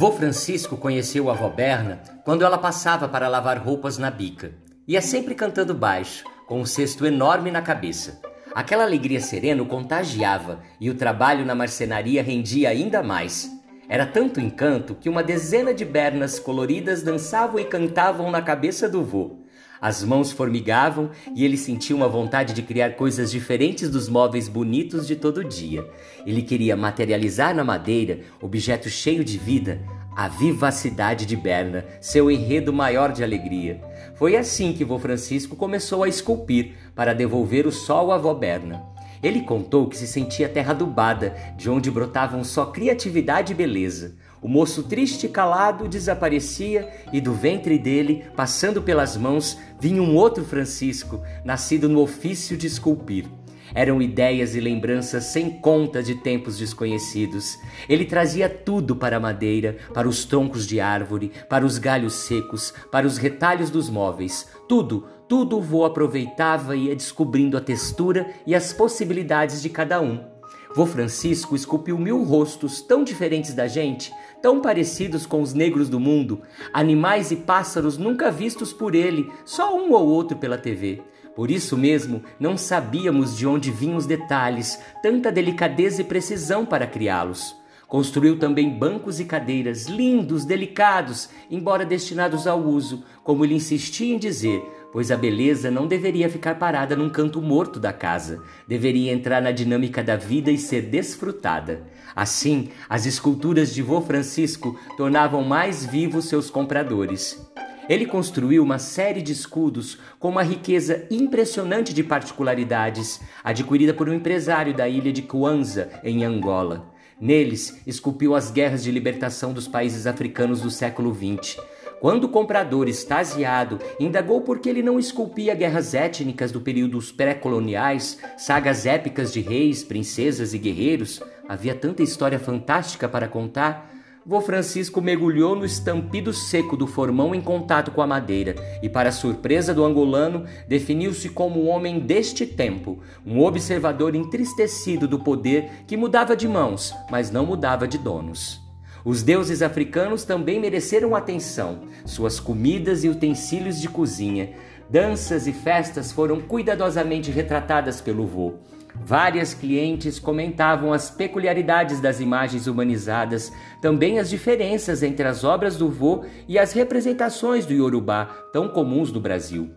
Vô Francisco conheceu a avó Berna quando ela passava para lavar roupas na bica. Ia sempre cantando baixo, com um cesto enorme na cabeça. Aquela alegria serena o contagiava e o trabalho na marcenaria rendia ainda mais. Era tanto encanto que uma dezena de bernas coloridas dançavam e cantavam na cabeça do vô. As mãos formigavam e ele sentia uma vontade de criar coisas diferentes dos móveis bonitos de todo dia. Ele queria materializar na madeira, objeto cheio de vida, a vivacidade de Berna, seu enredo maior de alegria. Foi assim que vô Francisco começou a esculpir para devolver o sol à avó Berna. Ele contou que se sentia terra adubada, de onde brotavam só criatividade e beleza. O moço triste e calado desaparecia e do ventre dele, passando pelas mãos, vinha um outro Francisco, nascido no ofício de esculpir. Eram ideias e lembranças sem conta de tempos desconhecidos. Ele trazia tudo para a madeira, para os troncos de árvore, para os galhos secos, para os retalhos dos móveis. Tudo, tudo o vô aproveitava e ia descobrindo a textura e as possibilidades de cada um. Vô Francisco esculpiu mil rostos tão diferentes da gente, tão parecidos com os negros do mundo, animais e pássaros nunca vistos por ele, só um ou outro pela TV. Por isso mesmo, não sabíamos de onde vinham os detalhes, tanta delicadeza e precisão para criá-los. Construiu também bancos e cadeiras lindos, delicados, embora destinados ao uso, como ele insistia em dizer, pois a beleza não deveria ficar parada num canto morto da casa, deveria entrar na dinâmica da vida e ser desfrutada. Assim, as esculturas de Vô Francisco tornavam mais vivos seus compradores. Ele construiu uma série de escudos com uma riqueza impressionante de particularidades, adquirida por um empresário da ilha de Kwanza, em Angola. Neles, esculpiu as guerras de libertação dos países africanos do século XX. Quando o comprador, extasiado, indagou por que ele não esculpia guerras étnicas do período pré-coloniais, sagas épicas de reis, princesas e guerreiros, havia tanta história fantástica para contar, Vô Francisco mergulhou no estampido seco do formão em contato com a madeira e, para surpresa do angolano, definiu-se como um homem deste tempo, um observador entristecido do poder que mudava de mãos, mas não mudava de donos. Os deuses africanos também mereceram atenção. Suas comidas e utensílios de cozinha, danças e festas foram cuidadosamente retratadas pelo vô. Várias clientes comentavam as peculiaridades das imagens humanizadas, também as diferenças entre as obras do vô e as representações do Yorubá, tão comuns no Brasil.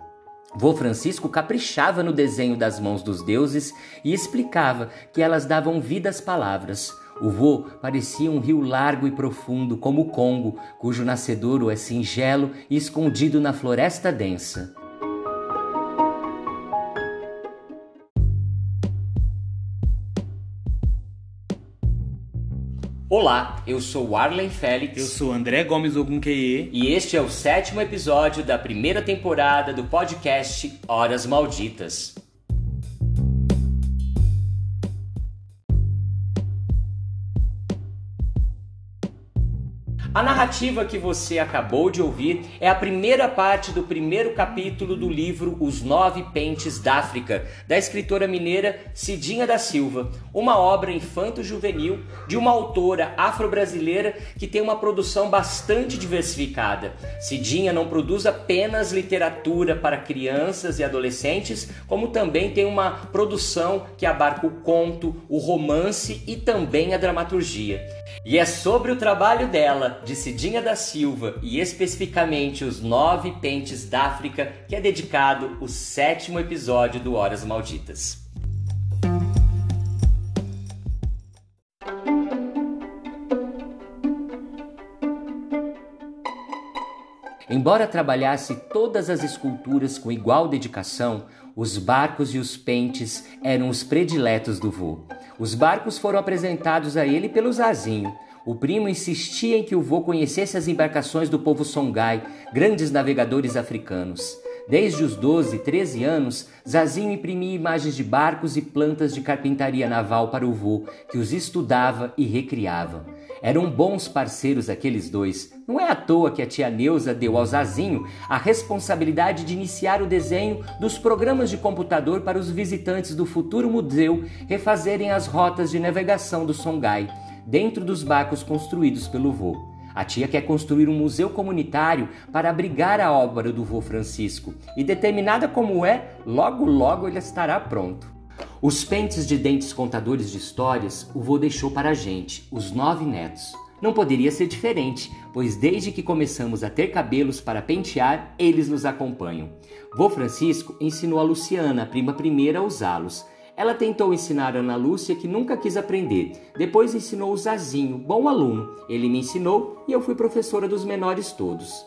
Vô Francisco caprichava no desenho das mãos dos deuses e explicava que elas davam vida às palavras. O vô parecia um rio largo e profundo, como o Congo, cujo nascedouro é singelo e escondido na floresta densa. Olá, eu sou Arlen Félix. Eu sou André Gomes Ogunqueye. E este é o sétimo episódio da primeira temporada do podcast Horas Malditas. A narrativa que você acabou de ouvir é a primeira parte do primeiro capítulo do livro Os Nove Pentes d'África, da escritora mineira Cidinha da Silva, uma obra infanto-juvenil de uma autora afro-brasileira que tem uma produção bastante diversificada. Cidinha não produz apenas literatura para crianças e adolescentes, como também tem uma produção que abarca o conto, o romance e também a dramaturgia. E é sobre o trabalho dela, de Cidinha da Silva, e especificamente os nove pentes da África, que é dedicado o sétimo episódio do Horas Malditas. Embora trabalhasse todas as esculturas com igual dedicação, os barcos e os pentes eram os prediletos do vô. Os barcos foram apresentados a ele pelo Zazinho. O primo insistia em que o vô conhecesse as embarcações do povo Songhai, grandes navegadores africanos. Desde os 12, 13 anos, Zazinho imprimia imagens de barcos e plantas de carpintaria naval para o vô, que os estudava e recriava. Eram bons parceiros aqueles dois. Não é à toa que a tia Neuza deu ao Zazinho a responsabilidade de iniciar o desenho dos programas de computador para os visitantes do futuro museu refazerem as rotas de navegação do Songhai, dentro dos barcos construídos pelo vô. A tia quer construir um museu comunitário para abrigar a obra do vô Francisco e, determinada como é, logo logo ele estará pronto. Os pentes de dentes contadores de histórias o vô deixou para a gente, os nove netos. Não poderia ser diferente, pois desde que começamos a ter cabelos para pentear, eles nos acompanham. Vô Francisco ensinou a Luciana, a prima primeira, a usá-los. Ela tentou ensinar Ana Lúcia, que nunca quis aprender. Depois ensinou o Zazinho, bom aluno. Ele me ensinou e eu fui professora dos menores todos.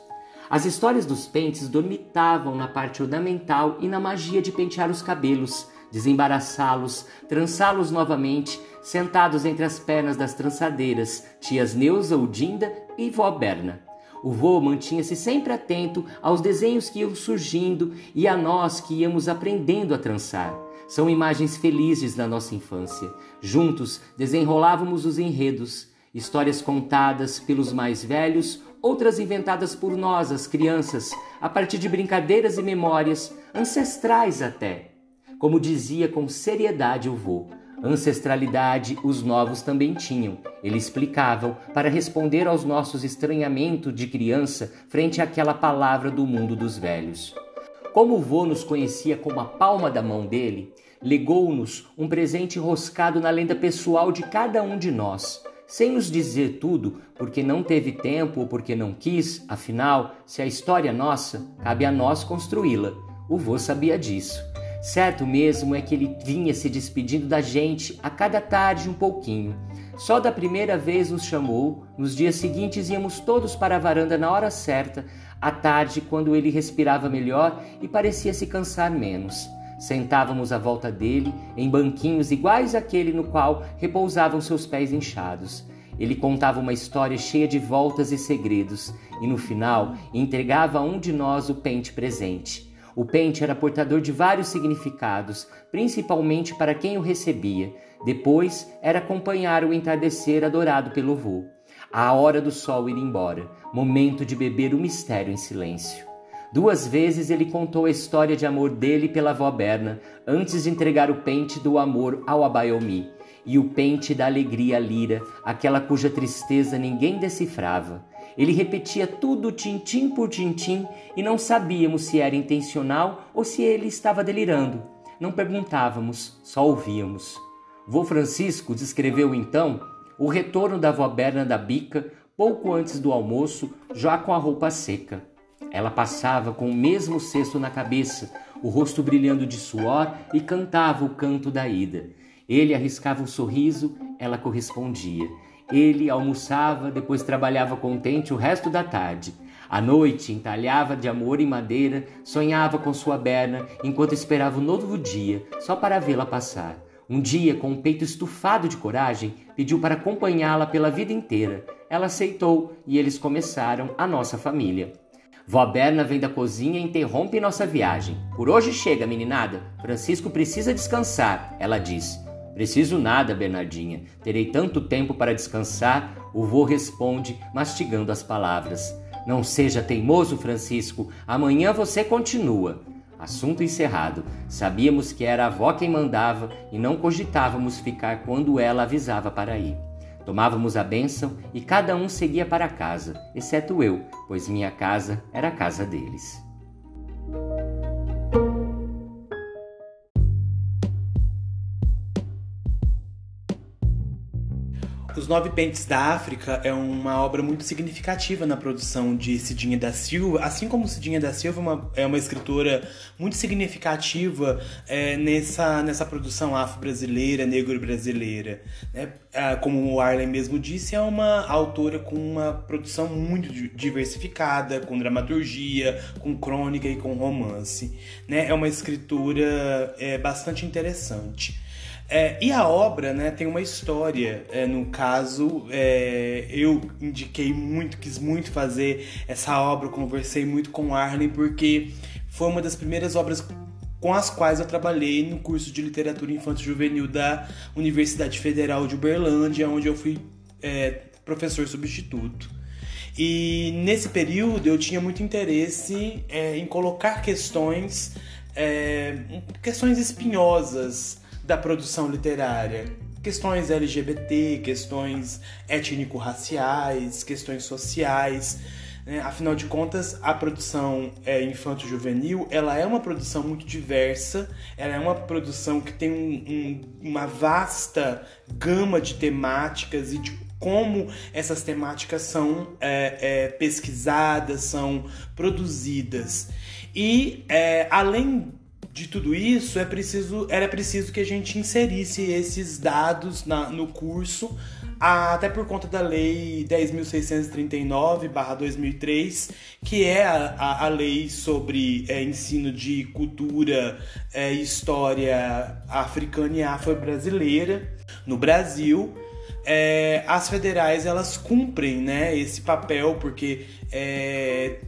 As histórias dos pentes dormitavam na parte ornamental e na magia de pentear os cabelos, desembaraçá-los, trançá-los novamente, sentados entre as pernas das trançadeiras, tias Neuza, Udinda e vó Berna. O vô mantinha-se sempre atento aos desenhos que iam surgindo e a nós que íamos aprendendo a trançar. São imagens felizes da nossa infância. Juntos desenrolávamos os enredos, histórias contadas pelos mais velhos, outras inventadas por nós, as crianças, a partir de brincadeiras e memórias, ancestrais até. Como dizia com seriedade o vô, ancestralidade os novos também tinham. Ele explicavam para responder aos nossos estranhamentos de criança frente àquela palavra do mundo dos velhos. Como o vô nos conhecia como a palma da mão dele, legou-nos um presente enroscado na lenda pessoal de cada um de nós, sem nos dizer tudo, porque não teve tempo ou porque não quis, afinal, se a história é nossa, cabe a nós construí-la. O vô sabia disso. Certo mesmo é que ele vinha se despedindo da gente a cada tarde um pouquinho. Só da primeira vez nos chamou, nos dias seguintes íamos todos para a varanda na hora certa, à tarde, quando ele respirava melhor e parecia se cansar menos. Sentávamos à volta dele, em banquinhos iguais àquele no qual repousavam seus pés inchados. Ele contava uma história cheia de voltas e segredos, e no final entregava a um de nós o pente presente. O pente era portador de vários significados, principalmente para quem o recebia. Depois era acompanhar o entardecer adorado pelo vô a hora do sol ir embora, momento de beber o mistério em silêncio. Duas vezes ele contou a história de amor dele pela avó Berna, antes de entregar o pente do amor ao Abayomi, e o pente da alegria à Lira, aquela cuja tristeza ninguém decifrava. Ele repetia tudo tintim por tintim e não sabíamos se era intencional ou se ele estava delirando. Não perguntávamos, só ouvíamos. Vô Francisco descreveu então o retorno da avó Berna da bica pouco antes do almoço, já com a roupa seca. Ela passava com o mesmo cesto na cabeça, o rosto brilhando de suor e cantava o canto da ida. Ele arriscava um sorriso, ela correspondia. Ele almoçava, depois trabalhava contente o resto da tarde. À noite, entalhava de amor em madeira, sonhava com sua berna, enquanto esperava o novo dia, só para vê-la passar. Um dia, com o peito estufado de coragem, pediu para acompanhá-la pela vida inteira. Ela aceitou e eles começaram a nossa família. Vó Berna vem da cozinha e interrompe nossa viagem. Por hoje chega, meninada. Francisco precisa descansar, ela diz. Preciso nada, Bernardinha. Terei tanto tempo para descansar. O vô responde, mastigando as palavras. Não seja teimoso, Francisco. Amanhã você continua. Assunto encerrado. Sabíamos que era a avó quem mandava e não cogitávamos ficar quando ela avisava para ir. Tomávamos a bênção e cada um seguia para casa, exceto eu, pois minha casa era a casa deles. Os Nove Pentes da África é uma obra muito significativa na produção de Cidinha da Silva, assim como Cidinha da Silva é uma, é uma escritora muito significativa é, nessa, nessa produção afro-brasileira, negro-brasileira. Né? Como o Arlen mesmo disse, é uma autora com uma produção muito diversificada, com dramaturgia, com crônica e com romance. Né? É uma escritura é, bastante interessante. É, e a obra né, tem uma história. É, no caso, é, eu indiquei muito, quis muito fazer essa obra, conversei muito com Arlen, porque foi uma das primeiras obras com as quais eu trabalhei no curso de literatura infantil juvenil da Universidade Federal de Uberlândia, onde eu fui é, professor substituto. E nesse período eu tinha muito interesse é, em colocar questões, é, questões espinhosas da produção literária, questões LGBT, questões étnico-raciais, questões sociais. Né? Afinal de contas, a produção é, infanto-juvenil ela é uma produção muito diversa, ela é uma produção que tem um, um, uma vasta gama de temáticas e de como essas temáticas são é, é, pesquisadas, são produzidas. E é, além de tudo isso, é preciso, era preciso que a gente inserisse esses dados na, no curso, até por conta da Lei 10.639-2003, que é a, a, a, lei sobre é, ensino de cultura e é, história africana e afro-brasileira no Brasil. É, as federais elas cumprem né, esse papel porque é,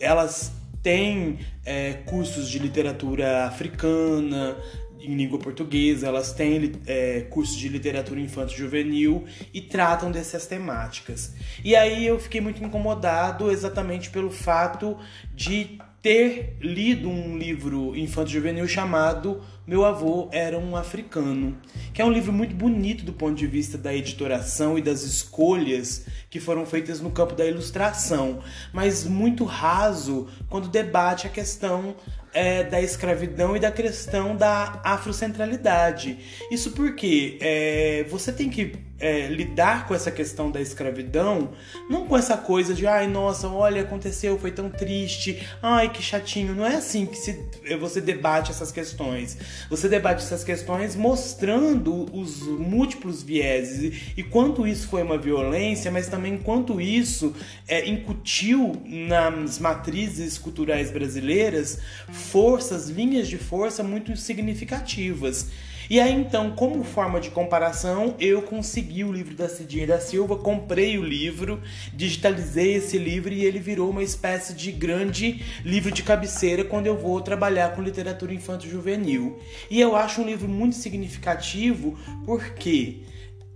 elas tem é, cursos de literatura africana, em língua portuguesa, elas têm é, cursos de literatura infanto-juvenil e tratam dessas temáticas. E aí eu fiquei muito incomodado exatamente pelo fato de ter lido um livro infanto-juvenil chamado Meu Avô Era um Africano, que é um livro muito bonito do ponto de vista da editoração e das escolhas que foram feitas no campo da ilustração, mas muito raso quando debate a questão é, da escravidão e da questão da afrocentralidade. Isso porque é, você tem que é, lidar com essa questão da escravidão, não com essa coisa de ai, nossa, olha, aconteceu, foi tão triste, ai, que chatinho. Não é assim que se, você debate essas questões. Você debate essas questões mostrando os múltiplos vieses e, e quanto isso foi uma violência, mas também quanto isso é, incutiu nas matrizes culturais brasileiras forças, linhas de força muito significativas. E aí então, como forma de comparação, eu consegui o livro da Cidinha da Silva, comprei o livro, digitalizei esse livro e ele virou uma espécie de grande livro de cabeceira quando eu vou trabalhar com literatura infanto-juvenil. E eu acho um livro muito significativo porque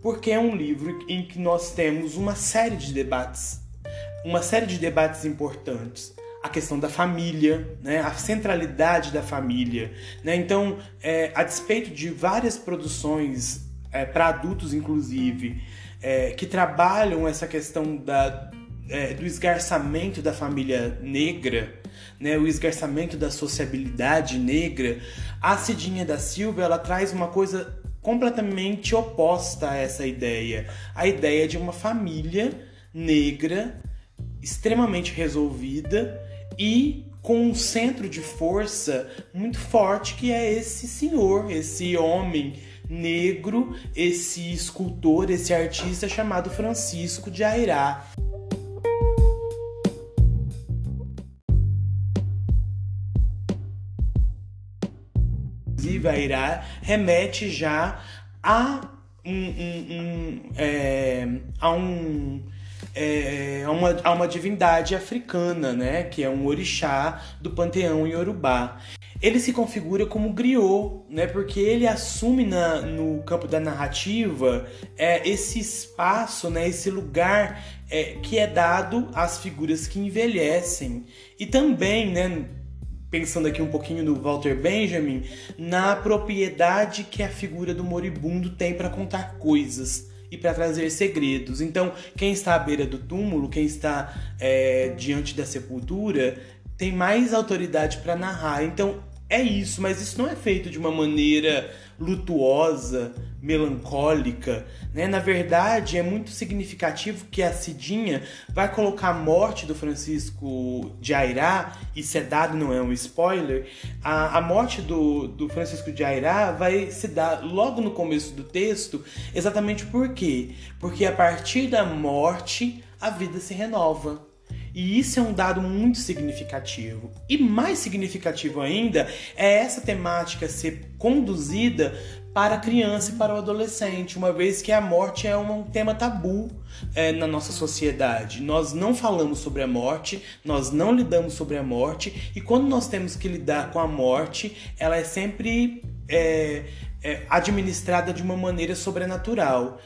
porque é um livro em que nós temos uma série de debates, uma série de debates importantes a questão da família, né, a centralidade da família. Né? Então, é, a despeito de várias produções, é, para adultos inclusive, é, que trabalham essa questão da, é, do esgarçamento da família negra, né, o esgarçamento da sociabilidade negra, a Cidinha da Silva ela traz uma coisa completamente oposta a essa ideia, a ideia de uma família negra extremamente resolvida e com um centro de força muito forte que é esse senhor, esse homem negro, esse escultor, esse artista chamado Francisco de Airá. Inclusive, Airá remete já a um, um, um é, a um é, a, uma, a uma divindade africana, né, que é um orixá do panteão iorubá. Ele se configura como griot, né, porque ele assume na, no campo da narrativa é, esse espaço, né, esse lugar é, que é dado às figuras que envelhecem. E também, né, pensando aqui um pouquinho no Walter Benjamin, na propriedade que a figura do moribundo tem para contar coisas e para trazer segredos. Então, quem está à beira do túmulo, quem está é, diante da sepultura, tem mais autoridade para narrar. Então, é isso, mas isso não é feito de uma maneira lutuosa, melancólica, né? Na verdade, é muito significativo que a Cidinha vai colocar a morte do Francisco de Airá, e se é dado não é um spoiler, a, a morte do, do Francisco de Airá vai se dar logo no começo do texto, exatamente por quê? Porque a partir da morte a vida se renova. E isso é um dado muito significativo. E mais significativo ainda é essa temática ser conduzida para a criança e para o adolescente, uma vez que a morte é um tema tabu é, na nossa sociedade. Nós não falamos sobre a morte, nós não lidamos sobre a morte, e quando nós temos que lidar com a morte, ela é sempre é, é, administrada de uma maneira sobrenatural.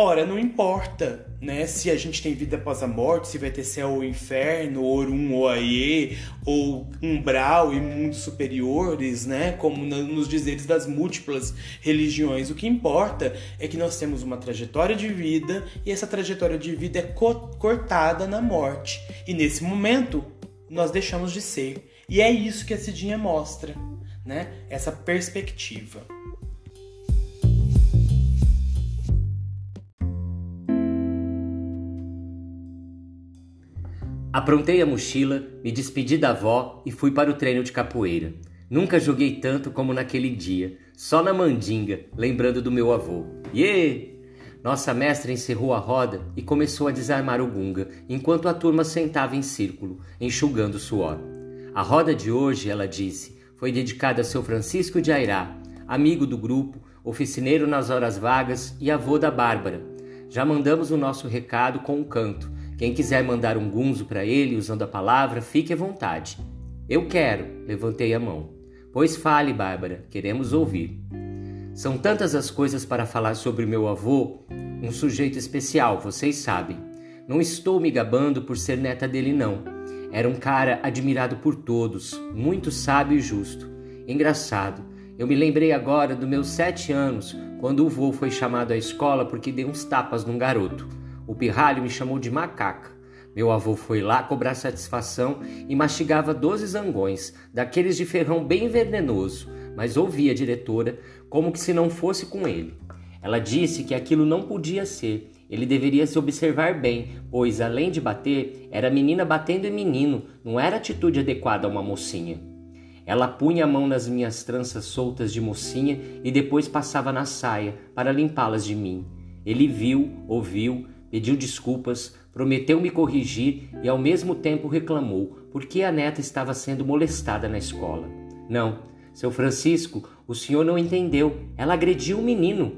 Ora, não importa, né? Se a gente tem vida após a morte, se vai ter céu ou inferno, Orum ou Aie, ou umbral e mundos superiores, né? Como nos dizeres das múltiplas religiões. O que importa é que nós temos uma trajetória de vida e essa trajetória de vida é co cortada na morte. E nesse momento, nós deixamos de ser. E é isso que a Cidinha mostra, né? Essa perspectiva. Aprontei a mochila, me despedi da avó e fui para o treino de capoeira. Nunca joguei tanto como naquele dia, só na mandinga, lembrando do meu avô. Yê! Nossa mestra encerrou a roda e começou a desarmar o gunga, enquanto a turma sentava em círculo, enxugando suor. A roda de hoje, ela disse, foi dedicada a seu Francisco de Airá, amigo do grupo, oficineiro nas horas vagas e avô da Bárbara. Já mandamos o nosso recado com um canto, quem quiser mandar um gunzo para ele usando a palavra, fique à vontade. Eu quero, levantei a mão. Pois fale, Bárbara, queremos ouvir. São tantas as coisas para falar sobre meu avô, um sujeito especial, vocês sabem. Não estou me gabando por ser neta dele, não. Era um cara admirado por todos, muito sábio e justo. Engraçado, eu me lembrei agora dos meus sete anos, quando o vô foi chamado à escola porque deu uns tapas num garoto. O pirralho me chamou de macaca. Meu avô foi lá cobrar satisfação e mastigava doze zangões, daqueles de ferrão bem venenoso, mas ouvia a diretora como que se não fosse com ele. Ela disse que aquilo não podia ser, ele deveria se observar bem, pois além de bater, era menina batendo em menino, não era atitude adequada a uma mocinha. Ela punha a mão nas minhas tranças soltas de mocinha e depois passava na saia para limpá-las de mim. Ele viu, ouviu, pediu desculpas, prometeu me corrigir e ao mesmo tempo reclamou porque a neta estava sendo molestada na escola. Não, seu Francisco, o senhor não entendeu. Ela agrediu o menino.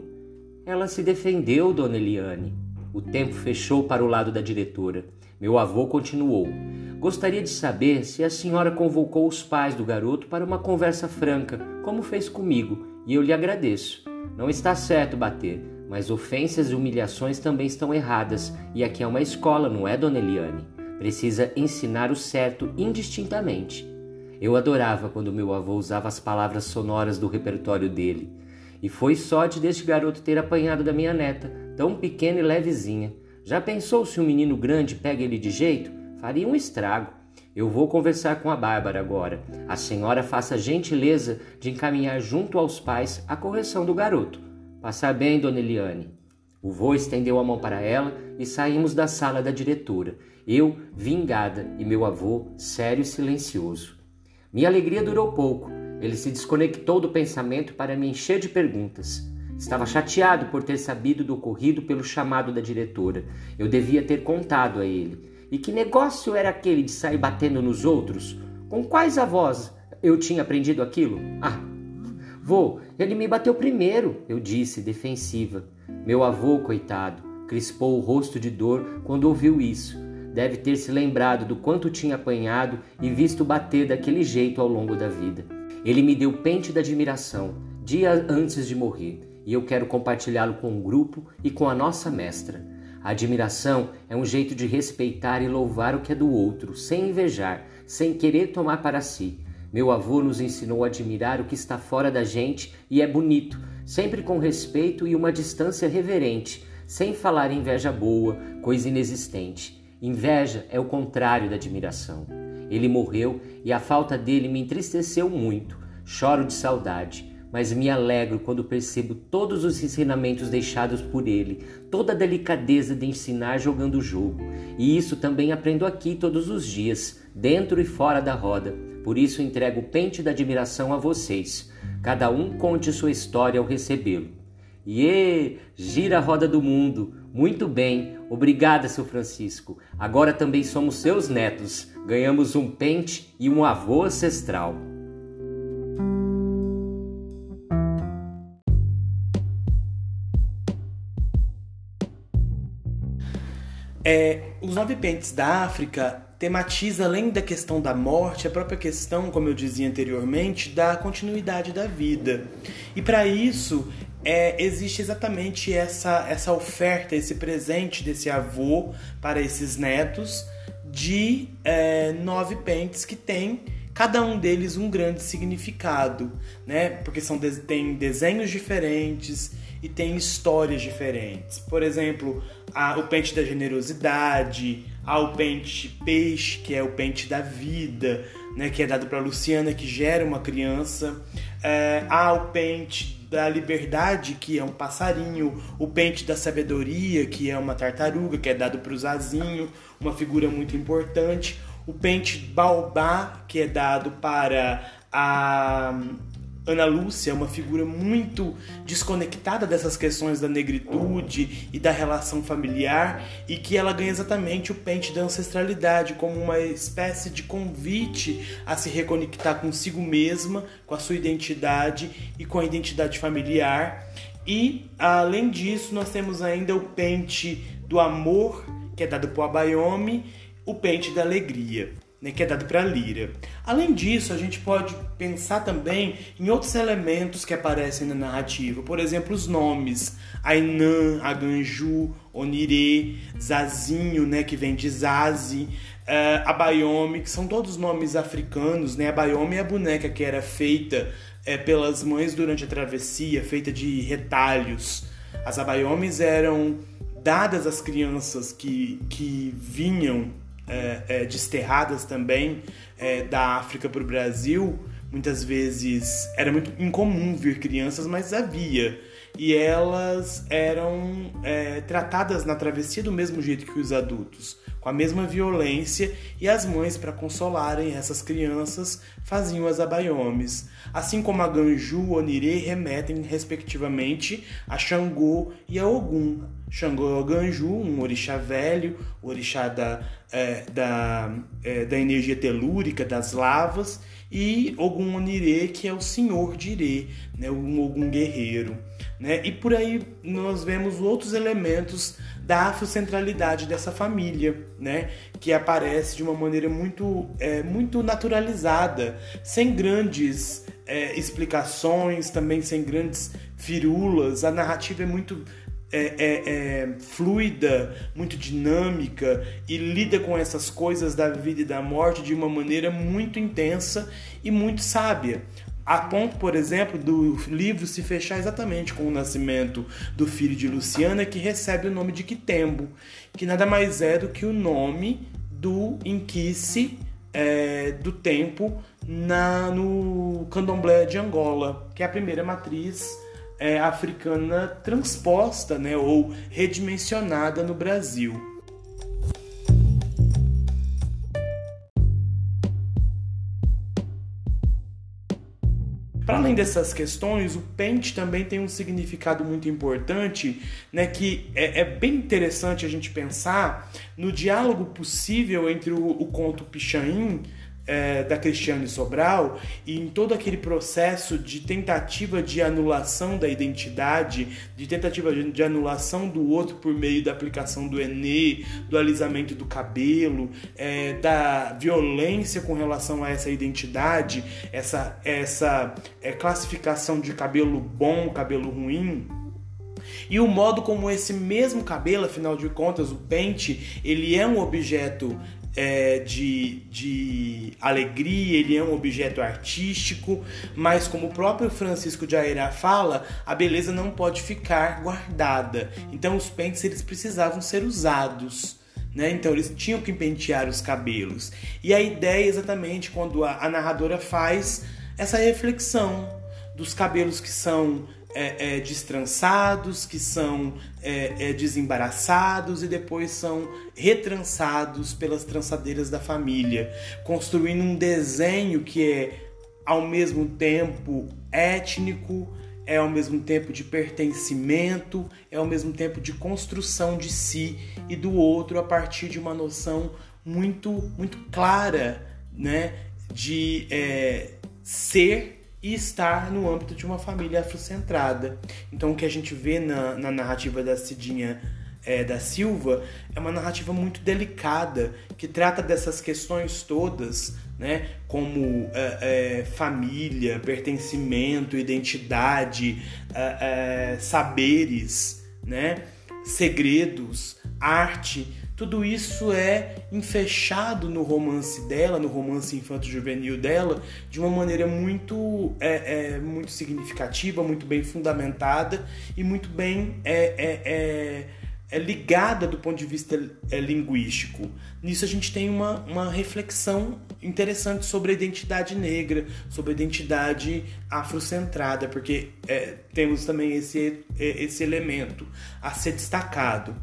Ela se defendeu, dona Eliane. O tempo fechou para o lado da diretora. Meu avô continuou. Gostaria de saber se a senhora convocou os pais do garoto para uma conversa franca, como fez comigo, e eu lhe agradeço. Não está certo bater, mas ofensas e humilhações também estão erradas, e aqui é uma escola, não é, dona Eliane? Precisa ensinar o certo indistintamente. Eu adorava quando meu avô usava as palavras sonoras do repertório dele. E foi sorte deste garoto ter apanhado da minha neta, tão pequena e levezinha. Já pensou se um menino grande pega ele de jeito? Faria um estrago. Eu vou conversar com a Bárbara agora. A senhora faça a gentileza de encaminhar junto aos pais a correção do garoto. Passar bem, dona Eliane. O vô estendeu a mão para ela e saímos da sala da diretora. Eu, vingada, e meu avô, sério e silencioso. Minha alegria durou pouco. Ele se desconectou do pensamento para me encher de perguntas. Estava chateado por ter sabido do ocorrido pelo chamado da diretora. Eu devia ter contado a ele. E que negócio era aquele de sair batendo nos outros? Com quais avós eu tinha aprendido aquilo? Ah, Vô, ele me bateu primeiro, eu disse, defensiva. Meu avô, coitado, crispou o rosto de dor quando ouviu isso. Deve ter se lembrado do quanto tinha apanhado e visto bater daquele jeito ao longo da vida. Ele me deu pente da admiração, dia antes de morrer, e eu quero compartilhá-lo com o grupo e com a nossa mestra. A admiração é um jeito de respeitar e louvar o que é do outro, sem invejar, sem querer tomar para si. Meu avô nos ensinou a admirar o que está fora da gente e é bonito, sempre com respeito e uma distância reverente, sem falar inveja boa, coisa inexistente. Inveja é o contrário da admiração. Ele morreu e a falta dele me entristeceu muito. Choro de saudade, mas me alegro quando percebo todos os ensinamentos deixados por ele, toda a delicadeza de ensinar jogando o jogo. E isso também aprendo aqui todos os dias, dentro e fora da roda por isso entrego o pente da admiração a vocês. Cada um conte sua história ao recebê-lo. Iê, gira a roda do mundo. Muito bem, obrigada, seu Francisco. Agora também somos seus netos. Ganhamos um pente e um avô ancestral. É, os nove pentes da África tematiza, além da questão da morte, a própria questão, como eu dizia anteriormente, da continuidade da vida. E para isso, é, existe exatamente essa, essa oferta, esse presente desse avô para esses netos de é, nove pentes que tem cada um deles um grande significado, né? Porque são tem desenhos diferentes e tem histórias diferentes. Por exemplo, a, o pente da generosidade, há o pente peixe, que é o pente da vida, né? Que é dado para Luciana, que gera uma criança. É, há o pente da liberdade, que é um passarinho, o pente da sabedoria, que é uma tartaruga, que é dado para o Zazinho, uma figura muito importante, o pente baobá, que é dado para a Ana Lúcia é uma figura muito desconectada dessas questões da negritude e da relação familiar e que ela ganha exatamente o pente da ancestralidade como uma espécie de convite a se reconectar consigo mesma, com a sua identidade e com a identidade familiar. E além disso, nós temos ainda o pente do amor, que é dado por Abayomi, o pente da alegria né, que é dado para a lira. Além disso, a gente pode pensar também em outros elementos que aparecem na narrativa, por exemplo, os nomes Ainã, Aganju, Onirê, Zazinho, né, que vem de Zazi, uh, Abayomi, que são todos nomes africanos. Né? Abayomi é a boneca que era feita é, pelas mães durante a travessia, feita de retalhos. As Abayomis eram dadas às crianças que, que vinham é, é, desterradas também é, da África para o Brasil, muitas vezes era muito incomum vir crianças, mas havia. E elas eram é, tratadas na travessia do mesmo jeito que os adultos, com a mesma violência, e as mães, para consolarem essas crianças, faziam as abaiomes. Assim como a Ganju, Onirê remetem, respectivamente, a Xangô e a Ogum. Xangô é o Ganju, um orixá velho, orixá da, é, da, é, da energia telúrica, das lavas, e Ogum Onirê, que é o senhor de Irê, né, um Ogum guerreiro. Né? E por aí nós vemos outros elementos da afrocentralidade dessa família, né? que aparece de uma maneira muito, é, muito naturalizada, sem grandes é, explicações, também sem grandes firulas. A narrativa é muito é, é, é, fluida, muito dinâmica e lida com essas coisas da vida e da morte de uma maneira muito intensa e muito sábia. A ponto, por exemplo, do livro se fechar exatamente com o nascimento do filho de Luciana, que recebe o nome de Quitembo, que nada mais é do que o nome do Inquice é, do tempo na, no candomblé de Angola, que é a primeira matriz é, africana transposta né, ou redimensionada no Brasil. Para além dessas questões, o pente também tem um significado muito importante, né, que é, é bem interessante a gente pensar no diálogo possível entre o, o conto Pichain é, da Cristiane Sobral e em todo aquele processo de tentativa de anulação da identidade, de tentativa de anulação do outro por meio da aplicação do Enê, do alisamento do cabelo, é, da violência com relação a essa identidade, essa, essa é, classificação de cabelo bom, cabelo ruim. E o modo como esse mesmo cabelo, afinal de contas, o pente, ele é um objeto é, de, de alegria, ele é um objeto artístico, mas como o próprio Francisco de Aira fala, a beleza não pode ficar guardada. Então os pentes eles precisavam ser usados. Né? Então eles tinham que pentear os cabelos. E a ideia é exatamente quando a, a narradora faz essa reflexão dos cabelos que são é, é, destrançados, que são é, é, desembaraçados e depois são retrançados pelas trançadeiras da família, construindo um desenho que é ao mesmo tempo étnico, é ao mesmo tempo de pertencimento, é ao mesmo tempo de construção de si e do outro a partir de uma noção muito muito clara, né, de é, ser e estar no âmbito de uma família afrocentrada. Então, o que a gente vê na, na narrativa da Cidinha é, da Silva é uma narrativa muito delicada que trata dessas questões todas, né, como é, é, família, pertencimento, identidade, é, é, saberes, né, segredos, arte. Tudo isso é enfechado no romance dela, no romance infanto-juvenil dela, de uma maneira muito, é, é, muito significativa, muito bem fundamentada e muito bem é, é ligada do ponto de vista é, linguístico. Nisso a gente tem uma, uma reflexão interessante sobre a identidade negra, sobre a identidade afrocentrada, porque é, temos também esse, é, esse elemento a ser destacado.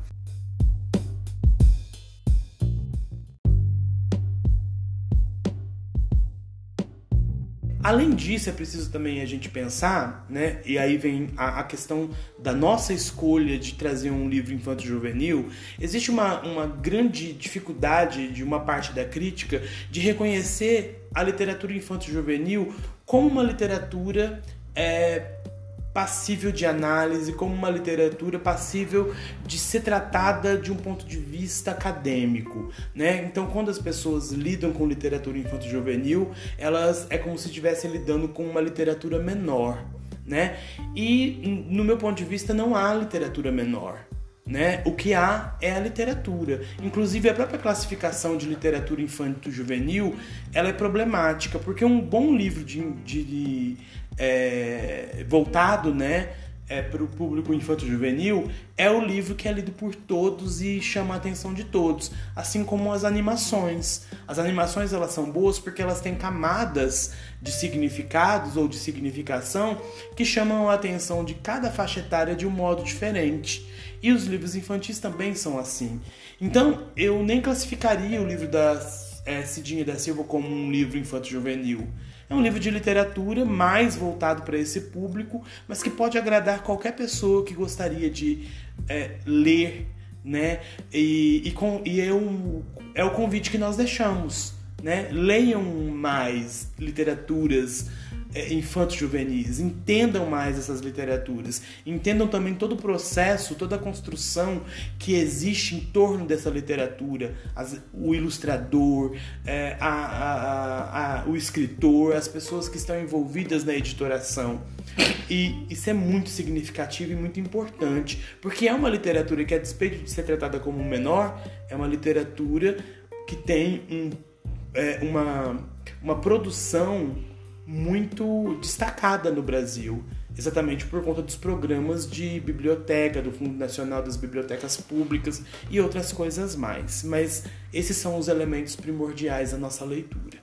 Além disso, é preciso também a gente pensar, né? E aí vem a, a questão da nossa escolha de trazer um livro infanto-juvenil. Existe uma, uma grande dificuldade de uma parte da crítica de reconhecer a literatura infanto-juvenil como uma literatura é, passível de análise, como uma literatura passível de ser tratada de um ponto de vista acadêmico, né? Então, quando as pessoas lidam com literatura infanto-juvenil, elas é como se estivessem lidando com uma literatura menor, né? E no meu ponto de vista não há literatura menor. Né? O que há é a literatura. Inclusive a própria classificação de literatura infanto-juvenil ela é problemática, porque um bom livro de, de, é, voltado né, é, para o público infanto-juvenil é o livro que é lido por todos e chama a atenção de todos, assim como as animações. As animações elas são boas porque elas têm camadas de significados ou de significação que chamam a atenção de cada faixa etária de um modo diferente. E os livros infantis também são assim. Então, eu nem classificaria o livro da é, Cidinha da Silva como um livro infanto-juvenil. É um livro de literatura mais voltado para esse público, mas que pode agradar qualquer pessoa que gostaria de é, ler, né? E, e, com, e é, um, é o convite que nós deixamos, né? Leiam mais literaturas infantos juvenis, entendam mais essas literaturas, entendam também todo o processo, toda a construção que existe em torno dessa literatura, as, o ilustrador, é, a, a, a, o escritor, as pessoas que estão envolvidas na editoração. E isso é muito significativo e muito importante, porque é uma literatura que, a despeito de ser tratada como menor, é uma literatura que tem um, é, uma, uma produção muito destacada no Brasil, exatamente por conta dos programas de biblioteca, do Fundo Nacional das Bibliotecas Públicas e outras coisas mais. Mas esses são os elementos primordiais da nossa leitura.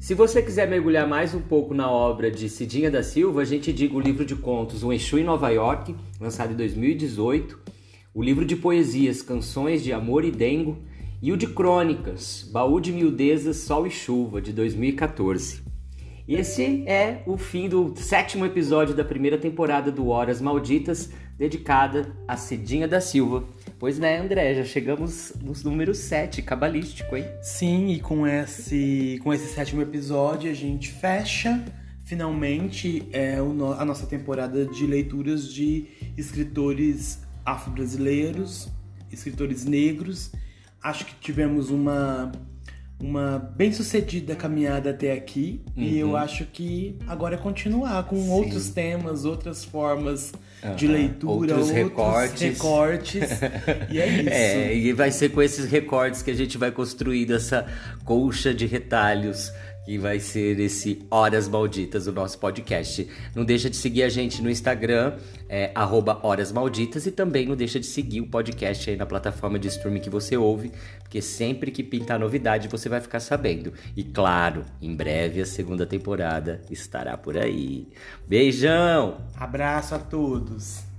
Se você quiser mergulhar mais um pouco na obra de Cidinha da Silva, a gente diga o livro de contos O Exu em Nova York, lançado em 2018, o livro de poesias Canções de Amor e Dengo e o de crônicas Baú de Miudezas, Sol e Chuva, de 2014. Esse é o fim do sétimo episódio da primeira temporada do Horas Malditas, dedicada a Cidinha da Silva. Pois né, André, já chegamos no número 7, cabalístico, hein? Sim, e com esse, com esse sétimo episódio a gente fecha finalmente é, a nossa temporada de leituras de escritores afro-brasileiros, escritores negros. Acho que tivemos uma uma bem-sucedida caminhada até aqui uhum. e eu uhum. acho que agora é continuar com Sim. outros temas, outras formas uhum. de leitura, outros, outros recortes. recortes. e é isso. É, e vai ser com esses recortes que a gente vai construir essa colcha de retalhos que vai ser esse Horas Malditas, o nosso podcast. Não deixa de seguir a gente no Instagram, é, Horas Malditas, e também não deixa de seguir o podcast aí na plataforma de streaming que você ouve, porque sempre que pintar novidade você vai ficar sabendo. E claro, em breve a segunda temporada estará por aí. Beijão! Abraço a todos!